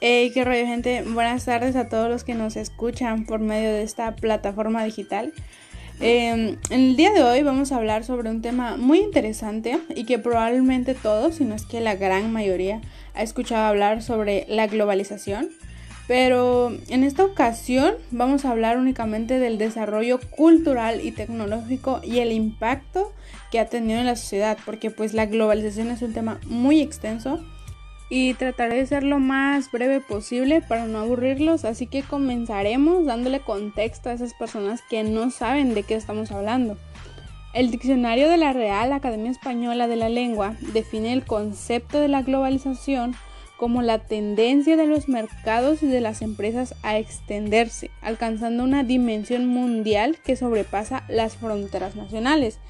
Hey, qué rollo gente, buenas tardes a todos los que nos escuchan por medio de esta plataforma digital. Em, en el día de hoy vamos a hablar sobre un tema muy interesante y que probablemente todos, si no es que la gran mayoría, ha escuchado hablar sobre la globalización. Pero en esta ocasión vamos a hablar únicamente del desarrollo cultural y tecnológico y el impacto que ha tenido en la sociedad, porque pues la globalización es un tema muy extenso y trataré de ser lo más breve posible para no aburrirlos, así que comenzaremos dándole contexto a esas personas que no saben de qué estamos hablando. El diccionario de la Real Academia Española de la Lengua define el concepto de la globalización como la tendencia de los mercados y de las empresas a extenderse, alcanzando una dimensión mundial que sobrepasa las fronteras nacionales.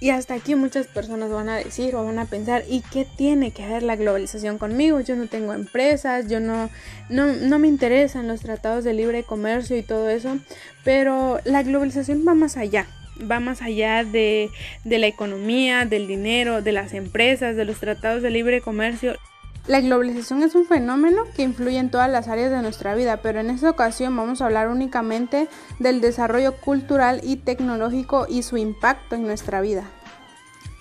Y hasta aquí muchas personas van a decir o van a pensar, ¿y qué tiene que ver la globalización conmigo? Yo no tengo empresas, yo no, no, me interesan los tratados de libre comercio y todo eso, pero la globalización va más allá, va más allá de, de la economía, del dinero, de las empresas, de los tratados de libre comercio. La globalización es un fenómeno que influye en todas las áreas de nuestra vida, pero en esta ocasión vamos a hablar únicamente del desarrollo cultural y tecnológico y su impacto en nuestra vida.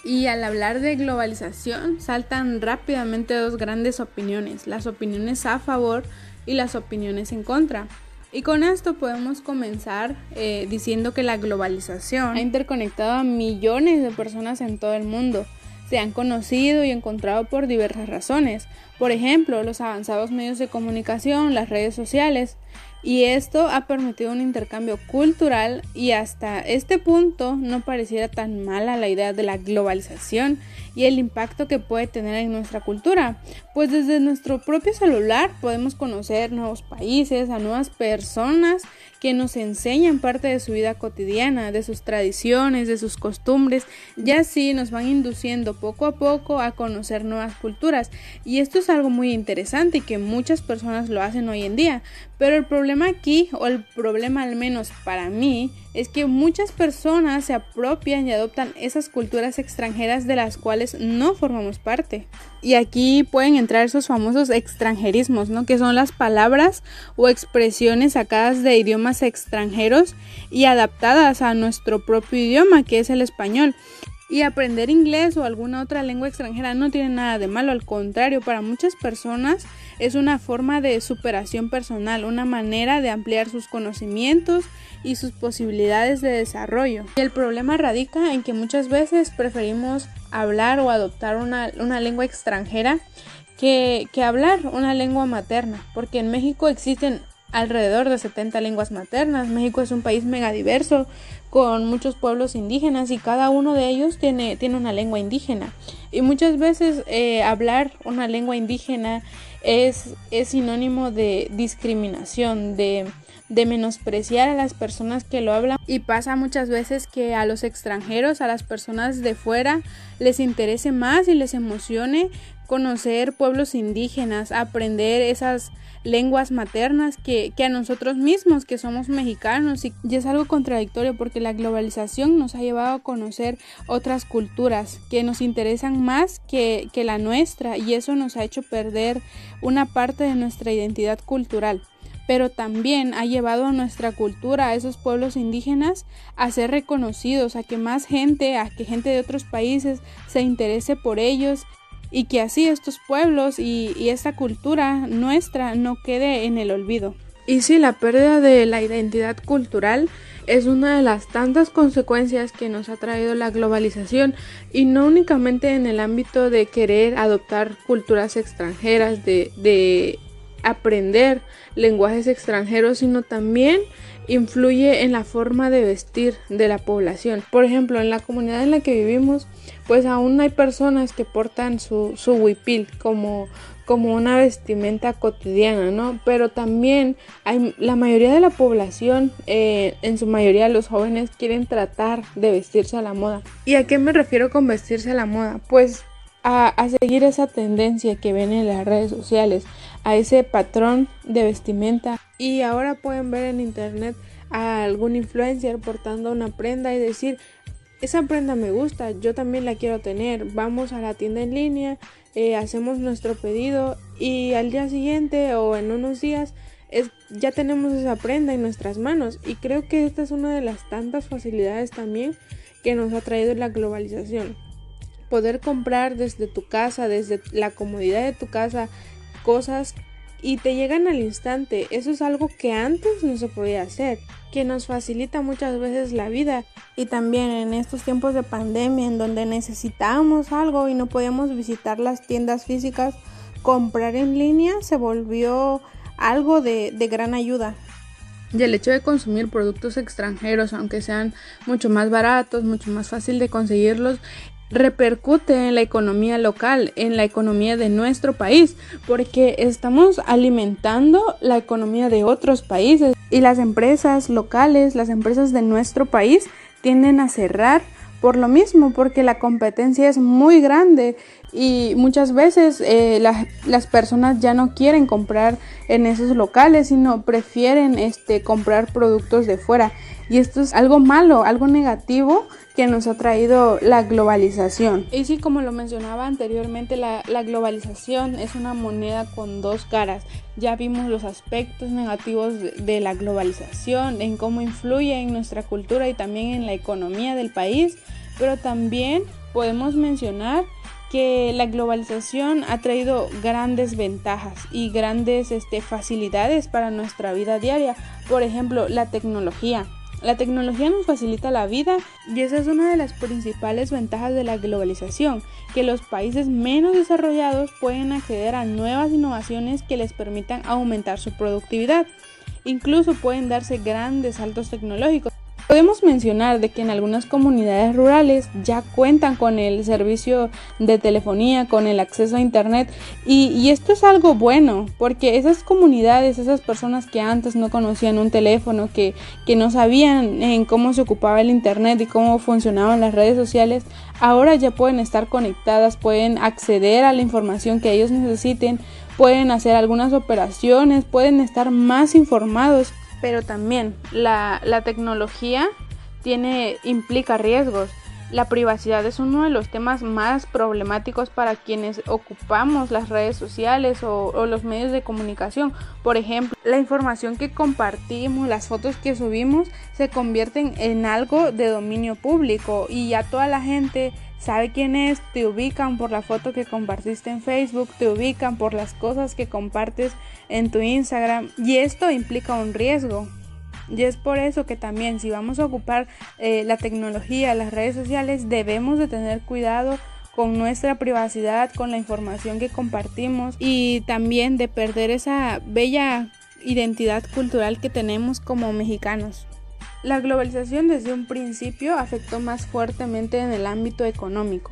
Y al hablar de globalización saltan rápidamente dos grandes opiniones, las opiniones a favor y las opiniones en contra. Y con esto podemos comenzar eh, diciendo que la globalización ha interconectado a millones de personas en todo el mundo se han conocido y encontrado por diversas razones, por ejemplo, los avanzados medios de comunicación, las redes sociales, y esto ha permitido un intercambio cultural y hasta este punto no pareciera tan mala la idea de la globalización y el impacto que puede tener en nuestra cultura, pues desde nuestro propio celular podemos conocer nuevos países, a nuevas personas que nos enseñan parte de su vida cotidiana, de sus tradiciones, de sus costumbres, y así nos van induciendo poco a poco a conocer nuevas culturas. Y esto es algo muy interesante y que muchas personas lo hacen hoy en día, pero el problema aquí, o el problema al menos para mí, es que muchas personas se apropian y adoptan esas culturas extranjeras de las cuales no formamos parte. Y aquí pueden entrar esos famosos extranjerismos, ¿no? Que son las palabras o expresiones sacadas de idiomas extranjeros y adaptadas a nuestro propio idioma, que es el español. Y aprender inglés o alguna otra lengua extranjera no tiene nada de malo, al contrario, para muchas personas es una forma de superación personal, una manera de ampliar sus conocimientos y sus posibilidades de desarrollo. Y el problema radica en que muchas veces preferimos hablar o adoptar una, lengua extranjera que, que hablar una lengua materna, porque en México existen alrededor de 70 lenguas maternas. México es un país megadiverso con muchos pueblos indígenas y cada uno de ellos tiene, tiene una lengua indígena. Y muchas veces eh, hablar una lengua indígena es, es sinónimo de discriminación, de, de menospreciar a las personas que lo hablan y pasa muchas veces que a los extranjeros, a las personas de fuera, les interese más y les emocione conocer pueblos indígenas, aprender esas lenguas maternas que, a nosotros mismos, que somos mexicanos, y, es algo contradictorio porque la globalización nos ha llevado a conocer otras culturas que nos interesan más que, que la nuestra y eso nos ha hecho perder una parte de nuestra identidad cultural. Pero también ha llevado a nuestra cultura, a esos pueblos indígenas, a ser reconocidos, a que más gente, a que gente de otros países se interese por ellos y que así estos pueblos y, esta cultura nuestra no quede en el olvido. Y sí, la pérdida de la identidad cultural es una de las tantas consecuencias que nos ha traído la globalización y no únicamente en el ámbito de querer adoptar culturas extranjeras, de, de aprender lenguajes extranjeros, sino también influye en la forma de vestir de la población. Por ejemplo, en la comunidad en la que vivimos, pues aún hay personas que portan su, su huipil como, como una vestimenta cotidiana, ¿no? Pero también hay la mayoría de la población, eh, en su mayoría los jóvenes, quieren tratar de vestirse a la moda. ¿Y a qué me refiero con vestirse a la moda? Pues a, a seguir esa tendencia que ven en las redes sociales, a ese patrón de vestimenta. Y ahora pueden ver en internet a algún influencer portando una prenda y decir, esa prenda me gusta, yo también la quiero tener, vamos a la tienda en línea, eh, hacemos nuestro pedido y al día siguiente o en unos días es, ya tenemos esa prenda en nuestras manos y creo que esta es una de las tantas facilidades también que nos ha traído la globalización. Poder comprar desde tu casa, desde la comodidad de tu casa, cosas y te llegan al instante. Eso es algo que antes no se podía hacer, que nos facilita muchas veces la vida. Y también en estos tiempos de pandemia en donde necesitábamos algo y no podíamos visitar las tiendas físicas, comprar en línea se volvió algo de, de gran ayuda. Y el hecho de consumir productos extranjeros, aunque sean mucho más baratos, mucho más fácil de conseguirlos, repercute en la economía local, en la economía de nuestro país, porque estamos alimentando la economía de otros países. Y las empresas locales, las empresas de nuestro país tienden a cerrar por lo mismo, porque la competencia es muy grande y muchas veces eh, las personas ya no quieren comprar en esos locales, sino prefieren este, comprar productos de fuera. Y esto es algo malo, algo negativo que nos ha traído la globalización. Y sí, como lo mencionaba anteriormente, la, la, globalización es una moneda con dos caras. Ya vimos los aspectos negativos de la globalización, en cómo influye en nuestra cultura y también en la economía del país, pero también podemos mencionar que la globalización ha traído grandes ventajas y grandes este, facilidades para nuestra vida diaria. Por ejemplo, la tecnología. La tecnología nos facilita la vida y esa es una de las principales ventajas de la globalización, que los países menos desarrollados pueden acceder a nuevas innovaciones que les permitan aumentar su productividad. Incluso pueden darse grandes saltos tecnológicos. Podemos mencionar de que en algunas comunidades rurales ya cuentan con el servicio de telefonía, con el acceso a internet y, esto es algo bueno porque esas comunidades, esas personas que antes no conocían un teléfono, que, que no sabían en cómo se ocupaba el internet y cómo funcionaban las redes sociales, ahora ya pueden estar conectadas, pueden acceder a la información que ellos necesiten, pueden hacer algunas operaciones, pueden estar más informados pero también la, tecnología tiene, implica riesgos. La privacidad es uno de los temas más problemáticos para quienes ocupamos las redes sociales o, o, los medios de comunicación. Por ejemplo, la información que compartimos, las fotos que subimos, se convierten en algo de dominio público y ya toda la gente sabe quién es, te ubican por la foto que compartiste en Facebook, te ubican por las cosas que compartes en tu Instagram y esto implica un riesgo. Y es por eso que también si vamos a ocupar eh, la tecnología, las redes sociales, debemos de tener cuidado con nuestra privacidad, con la información que compartimos y también de perder esa bella identidad cultural que tenemos como mexicanos. La globalización desde un principio afectó más fuertemente en el ámbito económico,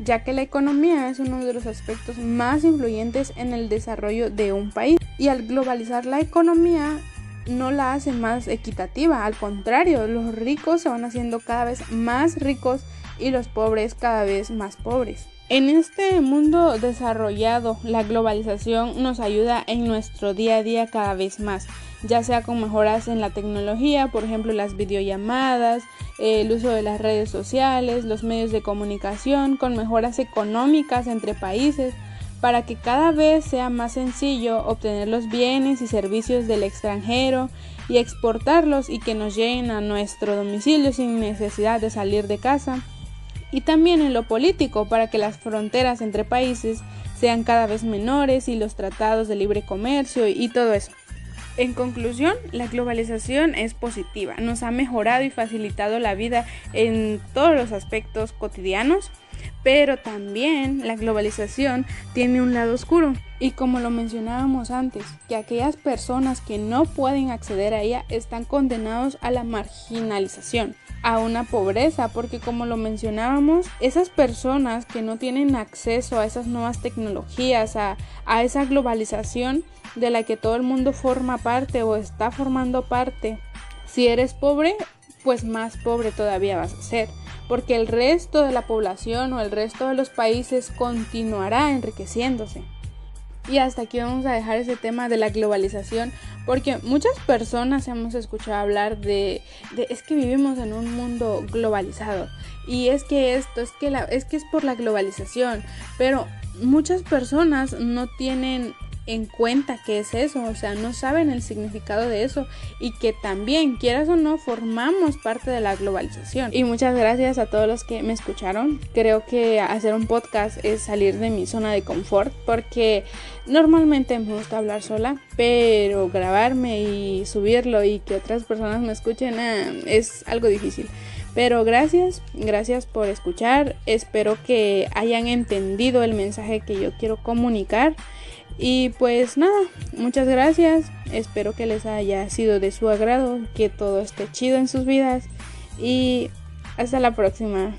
ya que la economía es uno de los aspectos más influyentes en el desarrollo de un país. Y al globalizar la economía no la hace más equitativa, al contrario, los ricos se van haciendo cada vez más ricos y los pobres cada vez más pobres. En este mundo desarrollado, la globalización nos ayuda en nuestro día a día cada vez más, ya sea con mejoras en la tecnología, por ejemplo las videollamadas, el uso de las redes sociales, los medios de comunicación, con mejoras económicas entre países, para que cada vez sea más sencillo obtener los bienes y servicios del extranjero y exportarlos y que nos lleguen a nuestro domicilio sin necesidad de salir de casa y también en lo político para que las fronteras entre países sean cada vez menores y los tratados de libre comercio y todo eso. En conclusión, la globalización es positiva, nos ha mejorado y facilitado la vida en todos los aspectos cotidianos, pero también la globalización tiene un lado oscuro. Y como lo mencionábamos antes, que aquellas personas que no pueden acceder a ella están condenados a la marginalización a una pobreza, porque como lo mencionábamos, esas personas que no tienen acceso a esas nuevas tecnologías, a, a esa globalización de la que todo el mundo forma parte o está formando parte, si eres pobre, pues más pobre todavía vas a ser, porque el resto de la población o el resto de los países continuará enriqueciéndose. Y hasta aquí vamos a dejar ese tema de la globalización, porque muchas personas hemos escuchado hablar de, es que vivimos en un mundo globalizado y es que esto, es que la, es que es por la globalización, pero muchas personas no tienen en cuenta qué es eso, o sea, no saben el significado de eso y que también, quieras o no, formamos parte de la globalización. Y muchas gracias a todos los que me escucharon. Creo que hacer un podcast es salir de mi zona de confort porque normalmente me gusta hablar sola, pero grabarme y subirlo y que otras personas me escuchen ah, es algo difícil. Pero gracias, gracias por escuchar. Espero que hayan entendido el mensaje que yo quiero comunicar. Y pues nada, muchas gracias. Espero que les haya sido de su agrado, que todo esté chido en sus vidas. Y hasta la próxima.